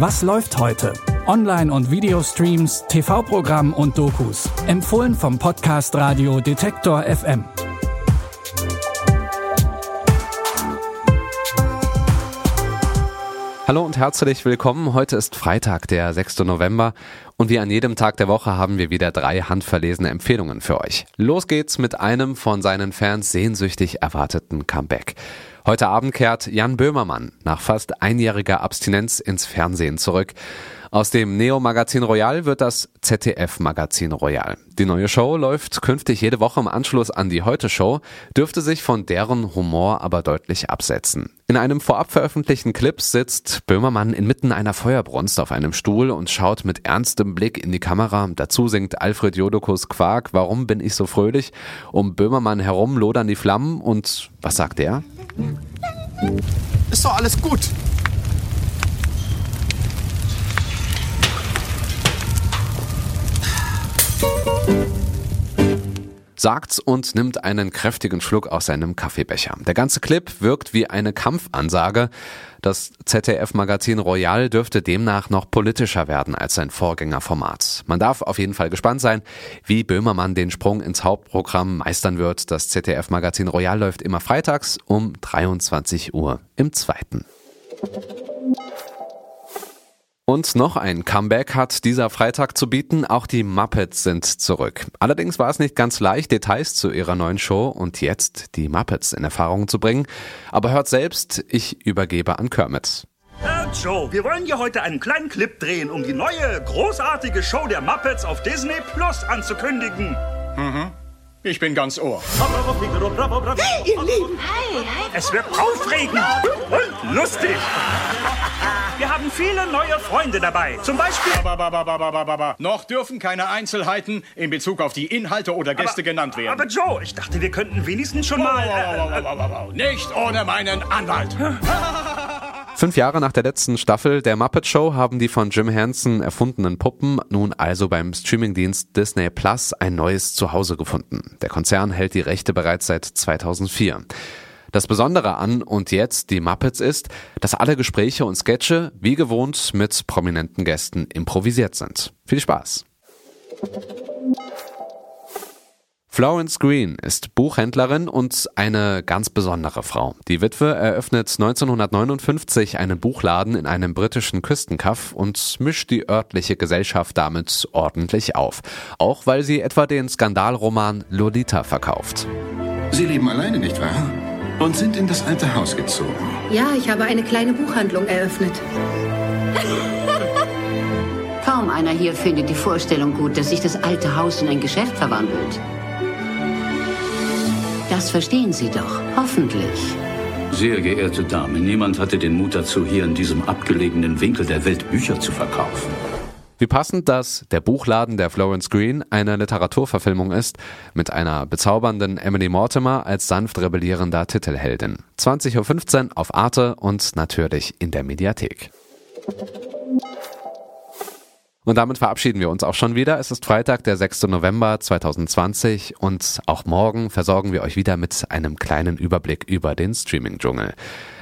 Was läuft heute? Online- und Videostreams, TV-Programm und Dokus. Empfohlen vom Podcast Radio Detektor FM. Hallo und herzlich willkommen. Heute ist Freitag, der 6. November und wie an jedem Tag der Woche haben wir wieder drei handverlesene Empfehlungen für euch. Los geht's mit einem von seinen Fans sehnsüchtig erwarteten Comeback. Heute Abend kehrt Jan Böhmermann nach fast einjähriger Abstinenz ins Fernsehen zurück. Aus dem Neo-Magazin Royal wird das ZDF-Magazin Royal. Die neue Show läuft künftig jede Woche im Anschluss an die Heute-Show, dürfte sich von deren Humor aber deutlich absetzen. In einem vorab veröffentlichten Clip sitzt Böhmermann inmitten einer Feuerbrunst auf einem Stuhl und schaut mit ernstem Blick in die Kamera. Dazu singt Alfred Jodokus Quark, Warum bin ich so fröhlich? Um Böhmermann herum lodern die Flammen und was sagt er? Ist doch alles gut. Sagt's und nimmt einen kräftigen Schluck aus seinem Kaffeebecher. Der ganze Clip wirkt wie eine Kampfansage. Das ZDF-Magazin Royal dürfte demnach noch politischer werden als sein Vorgängerformat. Man darf auf jeden Fall gespannt sein, wie Böhmermann den Sprung ins Hauptprogramm meistern wird. Das ZDF-Magazin Royal läuft immer freitags um 23 Uhr im zweiten. Und noch ein Comeback hat dieser Freitag zu bieten. Auch die Muppets sind zurück. Allerdings war es nicht ganz leicht, Details zu ihrer neuen Show und jetzt die Muppets in Erfahrung zu bringen. Aber hört selbst, ich übergebe an Kermit. Herr Joe, wir wollen hier heute einen kleinen Clip drehen, um die neue, großartige Show der Muppets auf Disney Plus anzukündigen. Mhm. Ich bin ganz Ohr. Hey, ihr Lieben! Hi, hi. Es wird aufregend und lustig. Wir haben viele neue Freunde dabei. Zum Beispiel. Aber, Noch dürfen keine Einzelheiten in Bezug auf die Inhalte oder Gäste aber, genannt werden. Aber Joe, ich dachte, wir könnten wenigstens schon mal. Äh, Nicht ohne meinen Anwalt. Fünf Jahre nach der letzten Staffel der Muppet Show haben die von Jim Henson erfundenen Puppen nun also beim Streamingdienst Disney Plus ein neues Zuhause gefunden. Der Konzern hält die Rechte bereits seit 2004. Das Besondere an und jetzt die Muppets ist, dass alle Gespräche und Sketche wie gewohnt mit prominenten Gästen improvisiert sind. Viel Spaß! Florence Green ist Buchhändlerin und eine ganz besondere Frau. Die Witwe eröffnet 1959 einen Buchladen in einem britischen Küstenkaff und mischt die örtliche Gesellschaft damit ordentlich auf. Auch weil sie etwa den Skandalroman Lolita verkauft. Sie leben alleine, nicht wahr? Und sind in das alte Haus gezogen. Ja, ich habe eine kleine Buchhandlung eröffnet. Kaum einer hier findet die Vorstellung gut, dass sich das alte Haus in ein Geschäft verwandelt. Das verstehen Sie doch, hoffentlich. Sehr geehrte Dame, niemand hatte den Mut dazu, hier in diesem abgelegenen Winkel der Welt Bücher zu verkaufen. Wie passend, dass der Buchladen der Florence Green eine Literaturverfilmung ist, mit einer bezaubernden Emily Mortimer als sanft rebellierender Titelheldin. 20.15 Uhr auf Arte und natürlich in der Mediathek. Und damit verabschieden wir uns auch schon wieder. Es ist Freitag, der 6. November 2020 und auch morgen versorgen wir euch wieder mit einem kleinen Überblick über den Streaming-Dschungel.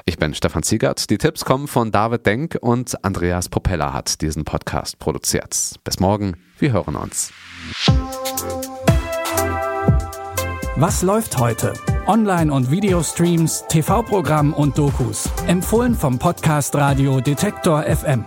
Ich bin Stefan Ziegert. Die Tipps kommen von David Denk und Andreas Propeller hat diesen Podcast produziert. Bis morgen, wir hören uns. Was läuft heute? Online- und Videostreams, TV-Programm und Dokus. Empfohlen vom Podcast Radio Detektor FM.